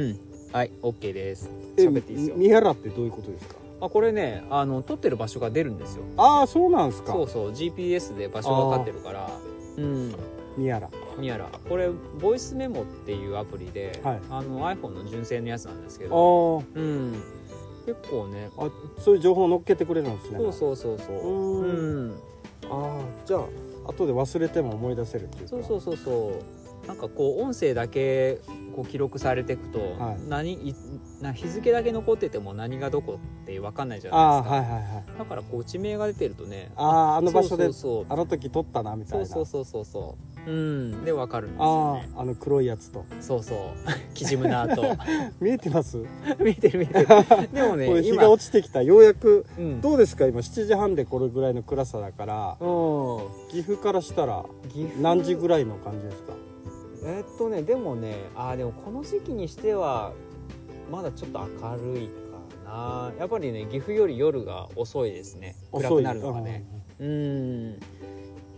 うん。はい OK です。え喋っていいですよ。三原ってどういうことですか？あこれねあの撮ってる場所が出るんですよ。ああそうなんですか。そうそう GPS で場所が分かってるから。うん。三原ミアラ。これボイスメモっていうアプリで、はい。あの iPhone の純正のやつなんですけあどー。うん。結構ねあそういう情報を乗っけてくれるんですね。そうそうそうそう。ううん。ああじゃあ後で忘れても思い出せるっていうか。そうそうそうそう。なんかこう音声だけこう記録されていくと、はい。何いな日付だけ残ってても何がどこって分かんないじゃあないですか。あはいはいはい。だからこう地名が出てるとねあああの場所であの時撮ったなみたいな。そうそうそうそう。そううん。で分かるんですよあね。ああの黒いやつと。そうそう。キジムナーと。見えてます？見てる見てる。でもね日今が落ちてきた。ようやくうん。どうですか？今7時半でこれぐらいの暗さだからうん。岐阜からしたら何時ぐらいの感じですか？えっとねでもねあーでもこの時期にしてはまだちょっと明るいかな。やっぱりね岐阜より夜が遅いですね。暗くなるのがね。うん。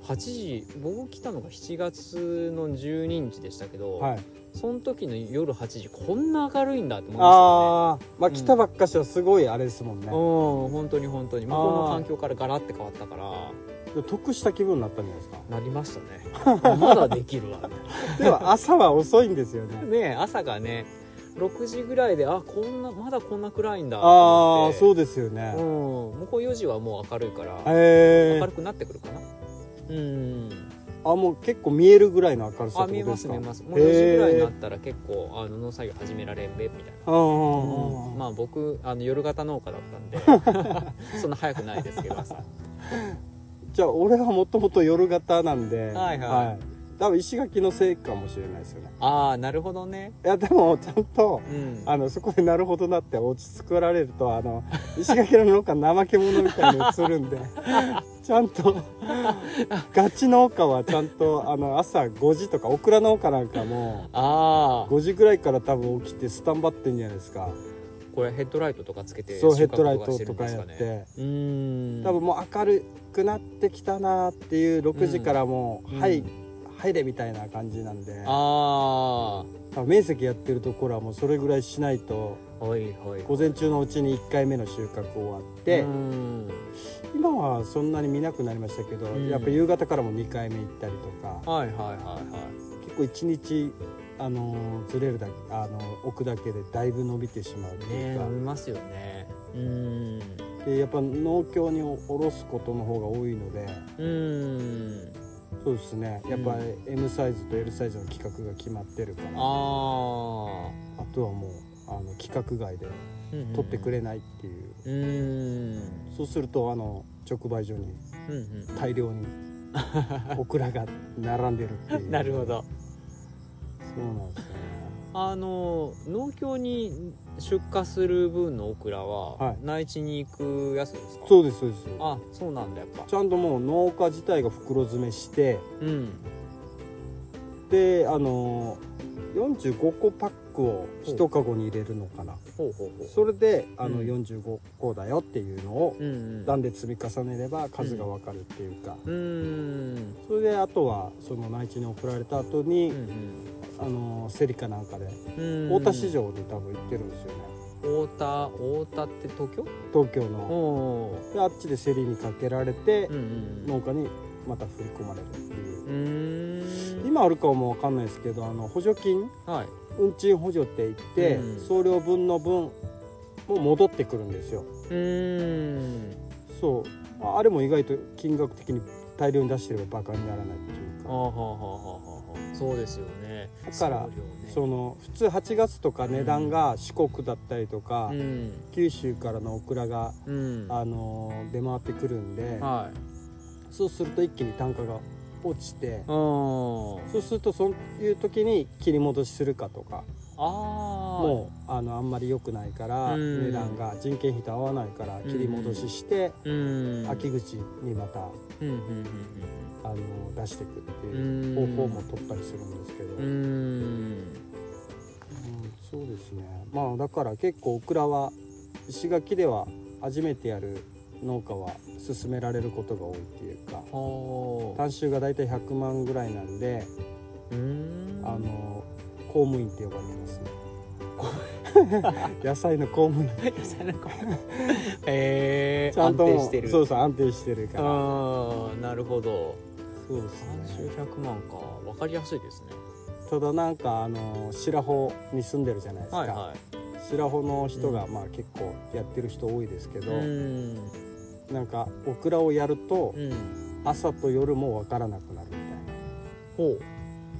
8時僕来たのが7月の12日でしたけど、うんはい。その時の夜8時こんな明るいんだって思いまああまあうん。来たばっかしはすごいあれですもんね。したねうん本当に本当に。向こうの環境からガラッて変わったから得した気分になったんじゃないですか？なりましたね。まだできるわ でも朝は遅いんですよね。ね朝がね6時ぐらいであこんなまだこんな暗いんだ。とああそうですよね。うん。向こう4時はもう明るいからええ明るくなってくるかな。うん。あもう結構見えるぐらいの明るさあ見えます見えます。もう4時ぐらいになったら結構あの農作業始められんべみたいな。ああ、まあ僕あの夜型農家だったんで そんな早くないですけどさじゃあ俺はもともと夜型なんではいはい。多分石垣のせいかもしれないですよね。ああなるほどね。いやでもちゃんとうん。あのそこでなるほどなって落ち着られるとあの石垣の農家怠け者みたいに映るんで ちゃんとガチ農家はちゃんとあの朝5時とかオクラ農家なんかもああ5時ぐらいから多分起きてスタンバってんじゃないですか。これヘッドライトとかつけてそうヘッドライトとかやって。うーん。多分もう明るくなってきたなっていう6時からもう、うん。はいうん。入れみたいな感じなんで。あ多分面積やってるところはもうそれぐらいしないと午前中のうちに1回目の収穫終わって、うん。今はそんなに見なくなりましたけど、うん。やっぱ夕方からも2回目行ったりとかはいはいはいはい。結構1日あのずれるだけあの置くだけでだいぶ伸びてしまうっていねうか、飲みますよね。うんでやっぱ農協に卸すことの方が多いので。うんそうですね。やっぱり M サイズと L サイズの規格が決まってるから。あとはもうあの規格外で取ってくれないっていう、うん。そうするとあの直売所に大量にオクラが並んでるっていう。なるほど。そうなんですよねあの農協に出荷する分のオクラは、はい。内地に行くやつですか？そうですそうです。あそうなんだやっぱ。ちゃんともう農家自体が袋詰めしてうん。であの45個パックを1カゴに入れるのかな。ほうほうほうそれであのうん。45個だよっていうのをうんうん。段で積み重ねれば数が分かるっていうか、うん。それであとはその内地に送られた後に、うんあのセリカなんかでうん。大田市場に多分行ってるんですよね。太田太田って東京？東京の。おであっちで競りにかけられてうんうん農家にまた振り込まれるっていう。今あるかも分かんないですけどあの補助金？はい。運賃補助って言って、うん。送料分の分も戻ってくるんですよ。うーん。そう。ああれも意外と金額的に大量に出してればバカにならないっていうか。そうですよね。だからその普通8月とか値段が四国だったりとか、うん。九州からのオクラが、うん。あのー出回ってくるんで、はい。そうすると一気に単価が落ちてうんそうするとそういう時に切り戻しするかとかもうあのあんまり良くないからうん。値段が人件費と合わないから切り戻ししてうん。秋口にまたあの出していくってういうん。方法も取ったりするんですけど、うん。そうですね。まあだから結構オクラは石垣では初めてやる農家は勧められることが多いっていうかはあ。単収が大体100万ぐらいなんでうん。あの公務員って呼ばれてます。野菜の公務員。務野菜の公務員。へえちゃんと安定してる。そうそう安定してるから。ああなるほど。そうです3ね。週100万か。分かりやすいですね。ただなんかあの白穂に住んでるじゃないですか、はいは白穂の人がうん。まあ結構やってる人多いですけいど、うん。なんかオクラをやるとうん。朝と夜も分からなくなるみたいな。ほう。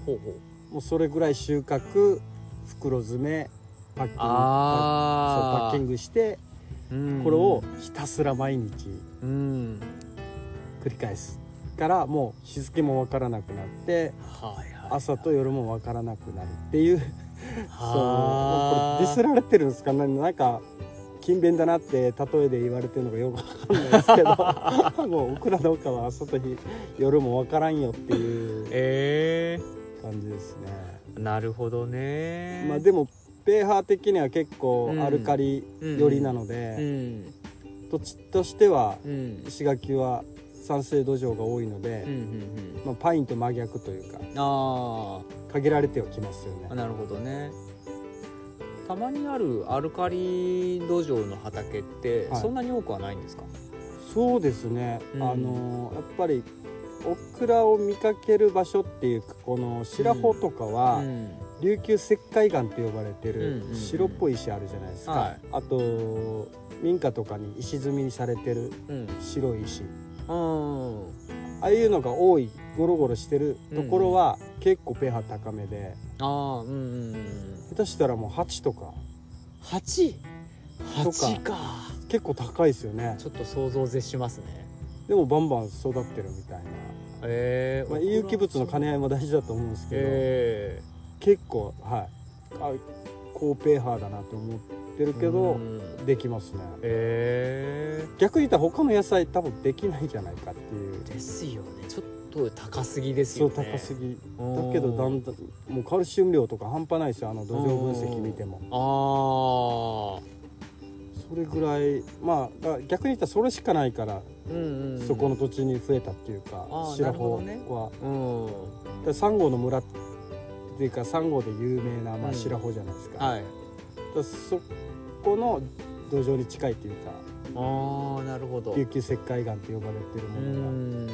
ほうほうもうそれぐらい収穫袋詰めパッキングあそうパッキングしてうん。これをひたすら毎日うん繰り返すからもう日付も分からなくなってはいはい朝と夜も分からなくなるっていう。そう。はこれディスられてるんですか？ねなんか勤勉だなって例えで言われてるのがよくわかんないですけど。もうオクラ農家は朝と日夜も分からんよっていう。え感じですね。ー、なるほどね。まあでもペーハー的には結構うん。アルカリ寄りなので、うん。土地としてはうん。石垣は酸性土壌が多いので、うんうんまあ、パインと真逆というかうんあ限られてはきますよね。あなるほどね。たまにあるアルカリ土壌の畑ってはい。そんなに多くはないんですか、そうですね、うん。あのやっぱりオクラを見かける場所っていうかこの白穂とかは、うん。琉球石灰岩って呼ばれてる白っぽい石あるじゃないですか、はい。あと民家とかに石積みにされてるうん。白い石。うんああいうのが多いゴロゴロしてるところは結構ペーハー高めで。ああうんうんうん下手したらもう8とか。八とか。八か。結構高いですよね。ちょっと想像を絶しますねでもバンバン育ってるみたいな、ええまあ、有機物の兼ね合いも大事だと思うんですけど、え結構はい。あ高ペーハーだなと思ってるえけど、うん。できますね。え逆に言ったら他の野菜多分できないんじゃないかっていう。えですよね。ちょっと高すぎですそうよね高すぎ。うんだけどだんだんもうカルシウム量とか半端ないですよ。あの土壌分析見ても。ああそれぐらいまあ逆に言ったらそれしかないから、うんうんうん。そこの土地に増えたっていうか白穂ね。は、うん。サンゴの村っていうかサンゴで有名な、まあ、うん。白穂じゃないですか,、はい。だそこの土壌に近いっていうかああなるほど。琉球石灰岩って呼ばれてるうものが、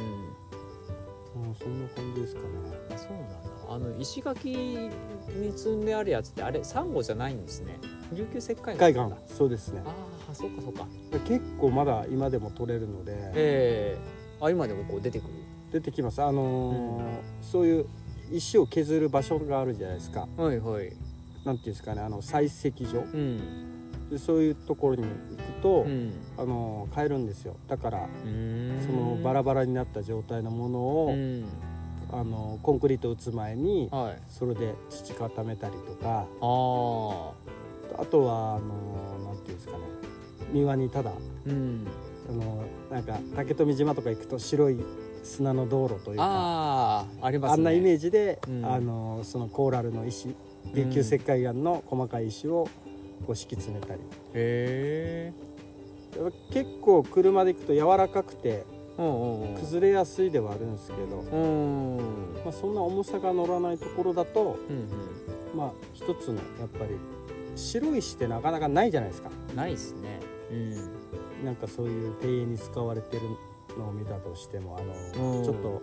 うんんそんな感じですかね。あそうなんだ。あの石垣に積んであるやつってあれサンゴじゃないんですね。琉球石灰岩海なんだ。岸そうですね。ああそうかそうか。結構まだ今でも取れるので。ええ。あ今でもこう出てくる？出てきます。あのーそういう石を削る場所があるじゃないですか。はいはい。なんていうんですかねあの採石場。うん。でそういうところに行くと、うん。あのー買えるんですよ。だからうん。そのバラバラになった状態のものを、うん。あのーコンクリート打つ前にはい。それで土固めたりとかあとはあのーなんていうんですかね。庭にただうん。あのーなんか竹富島とか行くと白い砂の道路というかああありますね。あんなイメージで、うん。あのそのコーラルの石琉球石灰岩の細かい石をこう敷き詰めたり。へえやっぱ結構車で行くと柔らかくてうんうんうん崩れやすいではあるんですけど、うん。うんまあ、そんな重さが乗らないところだとうんまあ一つのやっぱり白い石ってなかなかないじゃないですか。ないっすね。うん。なんかそういう庭園に使われてるのを見たとしてもあの、うん。ちょっと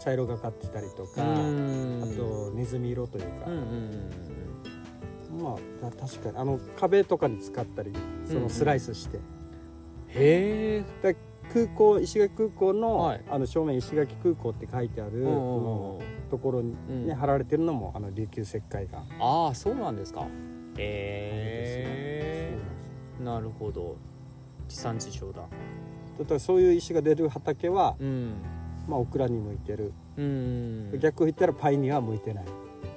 茶色がかってたりとか、うん。あとネズミ色というか、うんうんうんまあた確かにあの壁とかに使ったりそのスライスして、へえだ空港石垣空港の,、はい。あの正面石垣空港って書いてある、うんところに、うん。ね貼られてるのもあの琉球石灰岩ああそうなんですか。そうへなるほど。地産地消だ。だからそういう石が出る畑は、うん。まあ、オクラに向いてる、うん逆を言ったらパインには向いてない、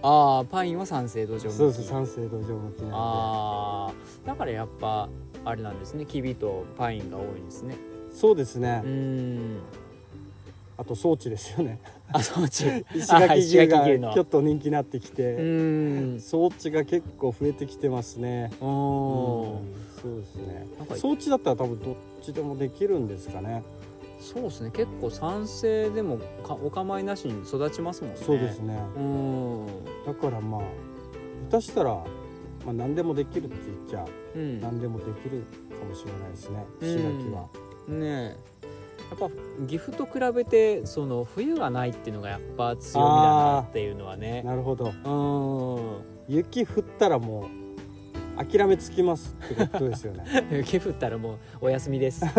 ああパインは酸性土壌そうそう酸性土壌向きなのああ。だからやっぱあれなんですね。キビとパインが多いんですね。でそうですね、うん。あと装置ですよね。あそっち石垣牛がちょっと人気になってきて、うん。装置が結構増えてきてますね。おうんおそうですね。装置だったら多分どっちでもできるんですかね。そうですね。結構酸性でもかお構いなしに育ちますもんね。そうですね。うん。だからまあ下手したらまあ、何でもできるって言っちゃうん。何でもできるかもしれないですね。うん。石垣は。ねえ。やっぱ岐阜と比べてその冬がないっていうのがやっぱ強みだなっていうのはね。なるほど。うん。雪降ったらもう諦めつきますってことですよね。雪降ったらもうお休みです。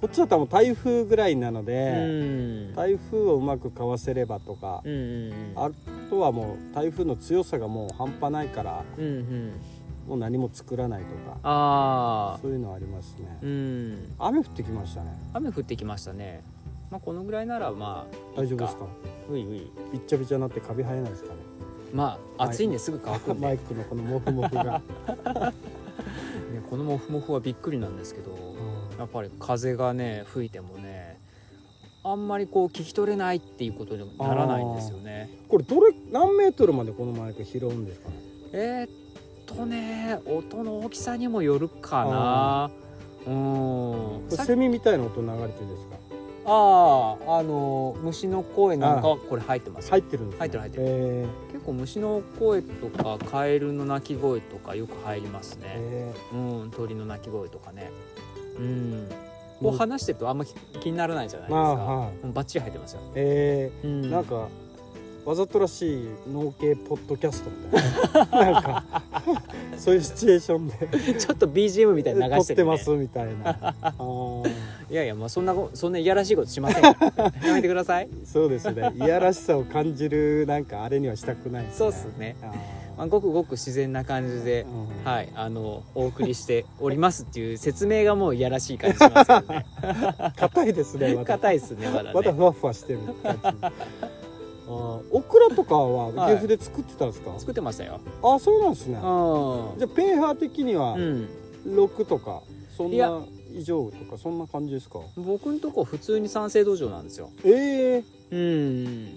こっちだともう台風ぐらいなのうで、ん。台風をうまくかわせればとかう、んうん。あとはもう台風の強さがもう半端ないからうんうんもう何も作らないとかああそういうのはありますね、うん。雨降ってきましたね。雨降ってきましたね。まあこのぐらいならまあ大丈夫ですか？ういういびっちゃびちゃになってカビ生えないですかね？まあ暑いんですぐ乾くんで、マね、イクのこのモフモフが、このモフモフはびっくりなんですけどやっぱり風がね吹いてもねあんまりこう聞き取れないっていうことにならないんですよね。これどれ何メートルまでこのマイク拾うんですかね？えーっとね音の大きさにもよるかな。うん。セミみたいな音流れてるんですか？あああの虫の声なんかはこれ入ってます入ってるんです、ね、入ってる入ってる。え結構虫の声とかカエルの鳴き声とかよく入りますーね、えうん鳥の鳴き声とかね。うん。ーこう話してるとあんま気気にならないじゃないですまあか、はい。うんバッチリ入ってますよ、えうん。ー、なんかわざとらしい農系ポッドキャストみたいな。なんか そういうシチュエーションで。ちょっと BGM みたいに流撮しる、ね、っててますみたいな。いやいやまあそんなこそんないやらしいことしませんよ。やめてください。そうですね。いやらしさを感じるなんかあれにはしたくないね。そうっすね。あまあ、ごくごく自然な感じでー、うん。はいあのお送りしておりますっていう説明がもういやらしい感じしますよね。硬いですねまだ。硬いっすねまだまだねふわふわしてる感じオクラとかははい。岐阜で作ってたんですか、作ってましたよ。あそうなんですね。うじゃあペーハー的にはん、うん、6とかそんな以上とかそんな感じですか？僕んとこ普通に酸性土壌なんですよ。ええ。うん。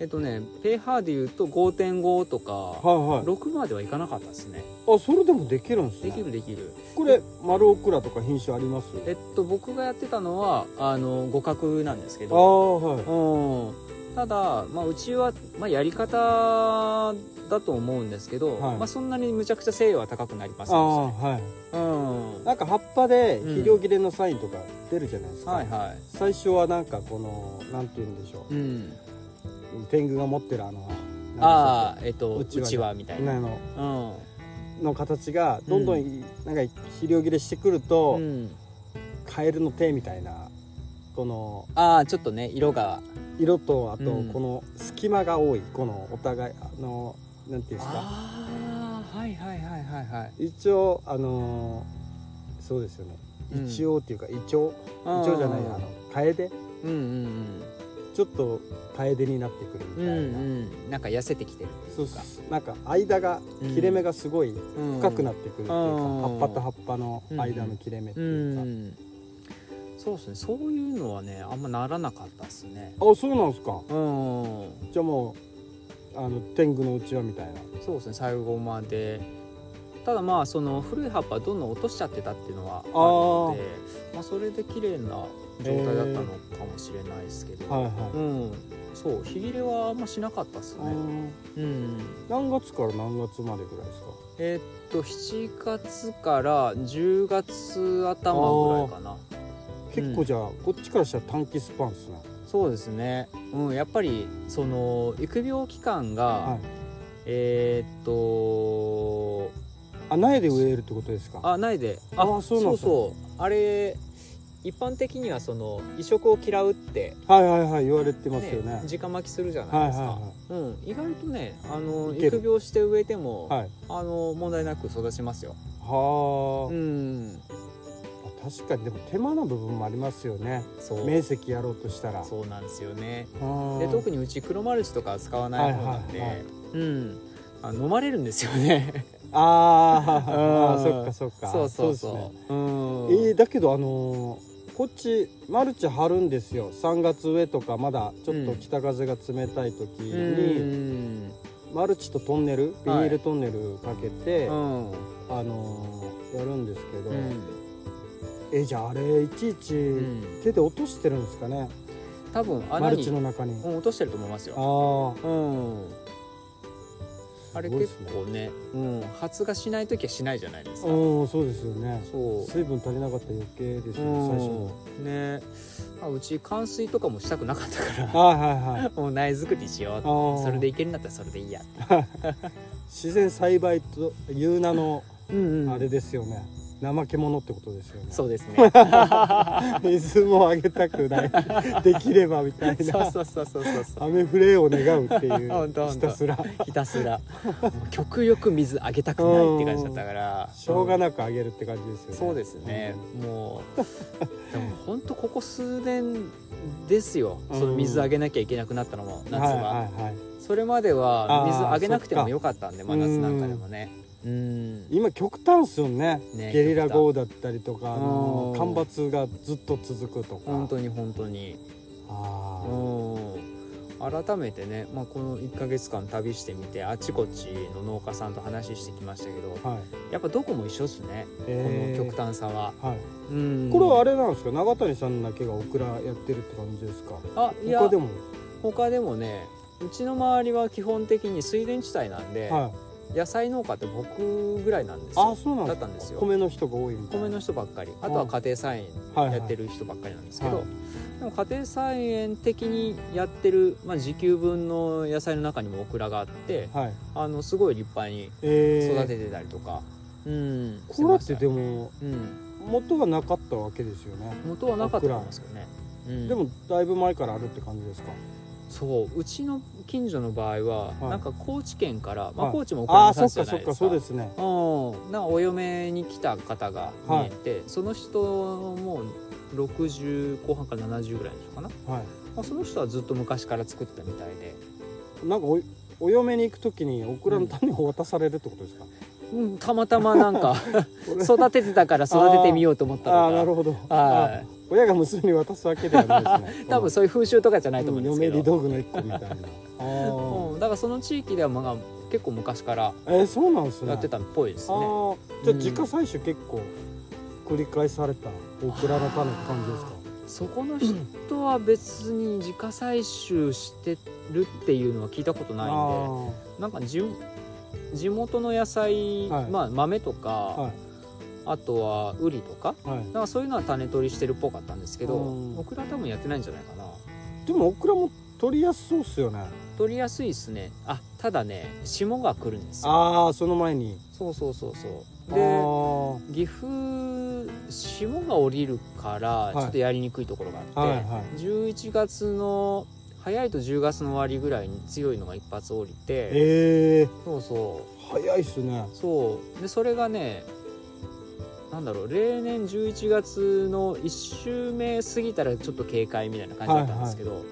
えっとねペーハーでいうと5.5とかはいはい。6まではいかなかったですね。あそれでもできるんですね。できるできる。これ丸オクラとか品種あります？えっと僕がやってたのはあの互角なんですけあど。あはい。うんただ、まあ、うちは、まあ、やり方だと思うんですけど、はい。まあ、そんなにむちゃくちゃ精度は高くなりませあんあはい。でうん。なんか葉っぱで肥料切れのサインとか出るじゃないですか、はいはい。最初はなんかこのなんて言うんでしょう。うん。天狗が持ってるあのああえっとううちわみたいな。あのうん。の形がどんどんなんか肥料切れしてくると、うん。カエルの手みたいなこのああちょっとね色が。色とあとうん。この隙間が多いこのお互いあのなんていうんですか。ああはいはいはいはいはい。一応あのーそうですよね。うん。一応っていうかイチョウイチョウじゃないあのカエデうんうん。ちょっとカエデになってくるみうんうんたいな、うんなんか痩せてきてるってそいううかなんか間がうん。切れ目がすごい深くなっってくるっていうか、うん。葉っぱと葉っぱの間の切れ目ってういうか、んそうですね。そういうのはねあんまならなかったですね。あそうなんですか。うん。じゃあもうあの天狗のうちわみたいな。そうですね。最後まで。ただまあその古い葉っぱどんどん落としちゃってたっていうのはあるのでまあ、それで綺麗な状態だったのかもしれないですけど、はいはい、うん。そう。日切れはあんましなかったっすね。うん。何月から何月までぐらいですか？えーっと7月から10月頭ぐらいかな結構じゃあ、こっちからしたら短期スパンっすねそうですね、うん、やっぱりその育苗期間が、はい。えーっとあ苗で植えるってことですか？あないで。あそうなんですかそうあれ一般的にはその移植を嫌うって、はいはいはい言われてますよね。直巻きするじゃなはいいですか、はうん、意外とねあの育苗して植えても、いはいはい。あの問題なく育ちますよ。はあ、うん確かにでも手間な部分もありますよね。そう。面積やろうとしたら。そうなんですよね。あで特にうち黒マルチとかは使わない方なんで、はいはいはい。うん。あ飲まれるんですよね。あー。あそっかそっか。そうそうそう。ですね。うん。えー、だけどあのーこっちマルチ張るんですよ。3月上とかまだちょっと北風が冷たい時うに、ん。マルチとトンネルビニールトンネルかけて、うん。あのーやるんですけど、うんえじゃああれいちいちうん。手で落としてるんですかね、マル多分穴に。チの中に、うん落としてると思いますよ。ああうん。あれ結構ね、うん、発芽しない時はしないじゃないですか。うんそうですよね。そう。水分足りなかったら余計ですよね最初の。うんねあうち冠水とかもしたくなかったから。はいはいはい。もう苗作りしよう。それでいけるんだったらそれでいいや。自然栽培という名のうんうん。あれですよね、怠け者ってことですよね。そうですね。水もあげたくない。できればみたいな。そうそうそうそうそう。雨降れを願うっていう。ひたすら。ひたすら。極力水あげたくないって感じだったから。しょうがいなくあげるって感じですよね。そうですね、もうでも本当ここ数年ですよ、その水あげなきゃいけなくなったのも夏は、はいはいはい。それまでは水あげなくてもよかったんで真夏なんかでもねうん。今極端っすよね。ねゲリラ豪雨だったりとかあのうん。干ばつがずっと続くとか。本当に本当に。あうん。改めてね、まあ、この1ヶ月間旅してみてあちこちの農家さんと話してきましたけどあはい。やっぱどこも一緒っすね、えー。この極端さは、はい。うん。これはあれなんですか？長谷さんだけがオクラやってるって感じですか？あいや他でも？他でもねうちの周りは基本的に水田地帯なんで、はい野菜農家って僕ぐらいなんですあよそうなんだったんですよ。米の人が多いみたいな。米の人ばっかり。あとは家庭菜園はいはいやってる人ばっかりなんですけど、はいでも家庭菜園的にやってる、まあ、時給分の野菜の中にもオクラがあってはい。あのすごい立派にえー、育ててたりとか、うんこれってでもうん、元がなかったわけですよね、元はなかったと思いますけどね、うん。でもだいぶ前からあるって感じですかそううちの近所の場合は、はい。なんか高知県から、まあ、はい。高知もオクラのああそっかそっか。産地じゃないですかそうですね。うん、なんかお嫁に来た方が見えて、その人も60後半から70ぐらいでしょうかな、はい。まあ、その人はずっと昔から作ってたみたいで、なんかおお嫁に行く時にオクラの種を渡されるってことですか、うん、たまたまなんか 育ててたから育ててみようと思ったのか。ああなるほど。はあ親が娘に渡すわけではないですね。い 多分そういう風習とかじゃないと思うんですけ嫁入りど、道具の一個みたいな。うん、だからその地域ではまあ結構昔からえー、そうなんですね。やってたっぽいですあねーじゃあ自家採取結構繰り返されたオクラの種って感じですか？そこの人は別に自家採集してるっていうのは聞いたことないんであなんか地地元の野菜、はい。まあ豆とか、あはい。あとはウリとかはい。なんかそういうのは種取りしてるっぽかったんですけどうん。オクラ多分やってないんじゃないかな。でもオクラも取りやすそうっすよね。取りやすいですね。あただね霜が来るんですよ。ああその前に。そうそうそうそう。あでー岐阜霜が降りるからい。ちょっとやりにくいところがあって、はいはい。11月の早いと10月の終わりぐらいに強いのが一発降りてええそうそ早いっすね。うそう。でそれがねなんだろう例年11月の1週目過ぎたらちょっと警戒みたいな感じだったんですけど、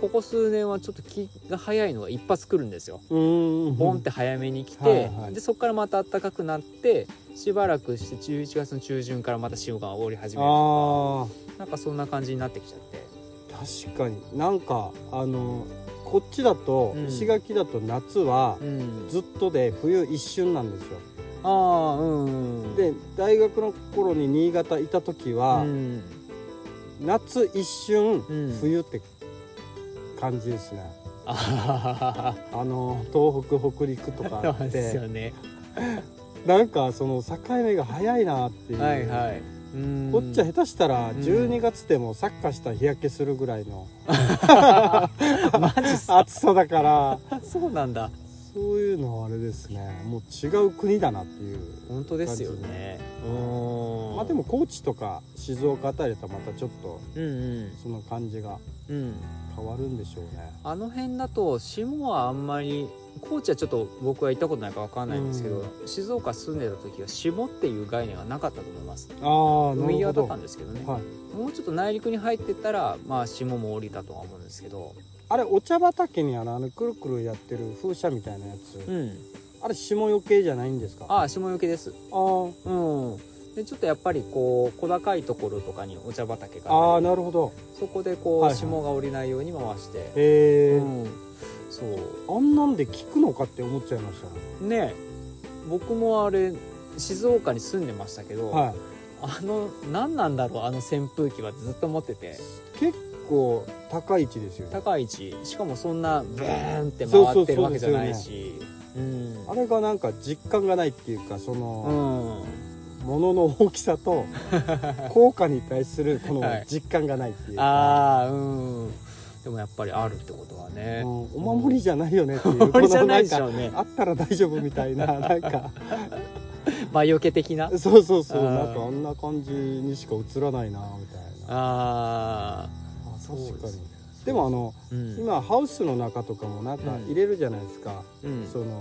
ここ数年はちょっと気が早いのが一発来るんですよ。うーんボンって早めに来て、はいはい。でそこからまた暖かくなってしばらくして11月の中旬からまた潮が降り始めるあなんかそんな感じになってきちゃって。ー確かに。なんかあのこっちだと、うん。石垣だと夏はうん。ずっとで冬一瞬なんですよ。ああうん。うんで大学の頃に新潟いた時は、うん。夏一瞬、うん。冬って感じですね。あはははあの東北北陸とかあそうってですよね。なんかその境目が早いなっていう、はいはい。うんこっちは下手したらん12月でもサッカーしたら日焼けするぐらいのマジ暑さだからそうなん。だそういうのはあれですね。もう違う国だなっていう本当ですよね。うん。まあでも高知とか静岡あたりとまたちょっとうんうん。その感じがうん。変わるんでしょうね。あの辺だと霜はあんまり高知はちょっと僕は行ったことないから分かんないんですけど、う静岡住んでた時は霜っていう概念はなかったと思いますああ海際だったんですけどね、はい。もうちょっと内陸に入ってったらまあ霜も降りたとは思うんですけどあれお茶畑にあのあのくるくるやってる風車みたいなやつ、うん。あれ霜よけじゃないんですか？あああ霜よけです。あーうん。でちょっとやっぱりこう小高いところとかにお茶畑があーあなるほど。そこでこう、はいはい。霜が降りないように回して、へえ、うん、そう。あんなんで効くのかって思っちゃいましね。僕もあれ静岡に住んでましたけど、たはい。あの何なんだろうあの扇風機はずっと持ってて。結構高い位置ですよね。高い位置。しかもそんなブーンって回ってるわけじゃないし。ううん。あれがなんか実感がないっていうかそうの、ん。ものの大きさと 効果に対するこのはい。実感がないっていうか、ああうん。でもやっぱりあるってことはね、うん。お守りじゃないよねっていう お守りじゃないでしこのょうね。んかあったら大丈夫みたいな なんか。魔除け的な？そうそうそう。なんかあんな感じにしか映らないなみたいな。ああ確かにでもあのあうん。今ハウスの中とかもなんか入れるじゃないですか、うん。その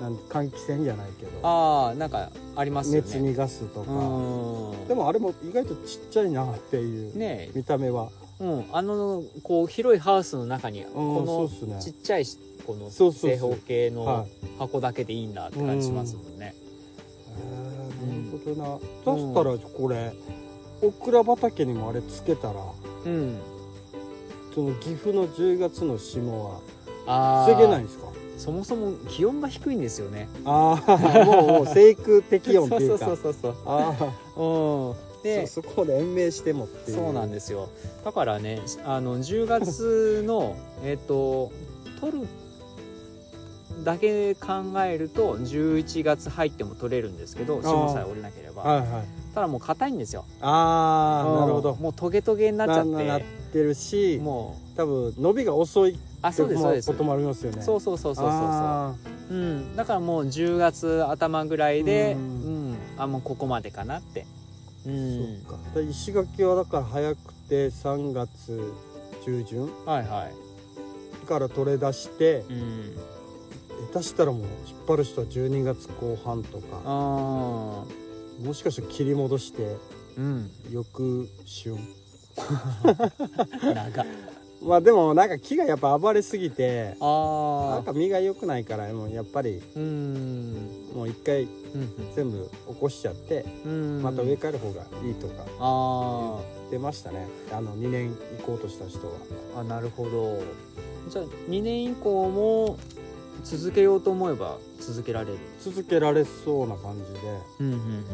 なん換気扇じゃないけど。ああなんかありますよね。熱逃がすとか、うん。でもあれも意外とちっちゃいなっていう、ね見た目は。うん。あのこう広いハウスの中にこのちっちゃいしこの正方形はのい。箱だけでいいんだって感じしますもんね、へーなるほどな、そしたらこれオクラ畑にもあれつけたらうん。その岐阜の10月の霜はああ防げないんですか？そもそも気温が低いんですよね。ああもうもう 生育適温っていうか。そうそうそうあそう。うん。あでそそこで延命してもっていう。そうなんですよ。だからねあの10月の えっと取るだけ考えると11月入っても取れるんですけど霜さえ降りなければ。はいはいただもう硬いんですよ。ああなるほど。もうトゲトゲになっちゃっななっててるしもう多分伸びが遅いあそうですそうです。こともありますよね。そうそうそうそうそうう。うん。だからもう10月頭ぐらいでううんん、あもうここまでかなって。うーん。そっかで石垣はだから早くて3月中旬はいはい。から取れ出してうん。下手したらもう引っ張る人は12月後半とか。あもしかしたら切り戻してーうん。翌春長っ。まあでもなんか木がやっぱ暴れすぎてなあんか実が良くないからもうやっぱりーうん。もう一回うん全部起こしちゃってうん。また植え替える方がいいとか。あ出ましたね。あの2年行こうとした人は。ーあなるほど。じゃあ2年以降も続けようと思えば続けられる。続けられそうな感じで。うんうんうん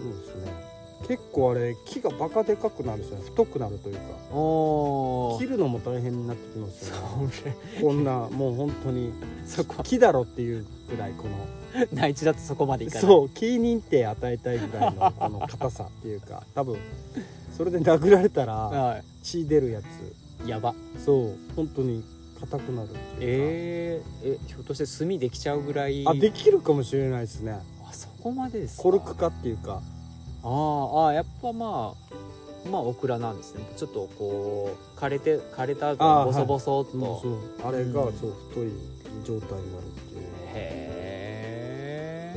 そうですね。結構あれ木がバカでかくなるんですよね太くなるというか。切るのも大変になってきますよね。それこんなもう本当にそこ木だろっていうぐらいこの。内地だとそこまでいかない。そう木認定与えたいぐらいのこの硬さっていうか。多分それで殴られたらは血出るやつ。いやば。そう本当に硬くなるっていうか。えー、えひょっとして炭できちゃうぐらいあできるかもしれないですね。あそこまでですか？コルク化っていうか。あーあーやっぱまあまあオクラなんですね。ちょっとこう枯れて枯れた後ボソボソっと、うんそう。あれがうん。そう太い状態になるっていう。へえ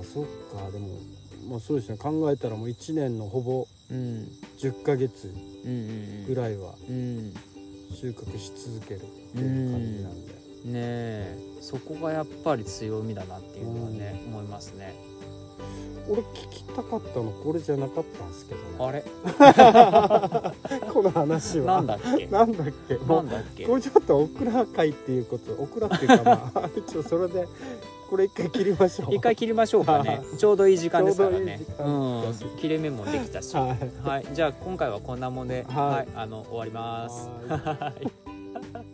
あそっか。でもまあそうですね。考えたらもう1年のほぼうん。10ヶ月うんうんぐらいはうん。ね収穫し続けるっていう感じなんで。え。そこがやっぱり強みだなっていうのはね、思いますね。俺聞きたかったのこれじゃなかったんですけど。ねあれ？この話は。なんだっけ？なんだっけ？なんだっけ？これちょっとオクラ会っていうことオクラっていうかまあ 一応それでこれ一回切りましょう。一回切りましょうかね。ちょうどいい時間ですからね。うん。切れ目もできたし。はい。はい。じゃあ今回はこんなもんで。はい。はい、あの終わります。はいはい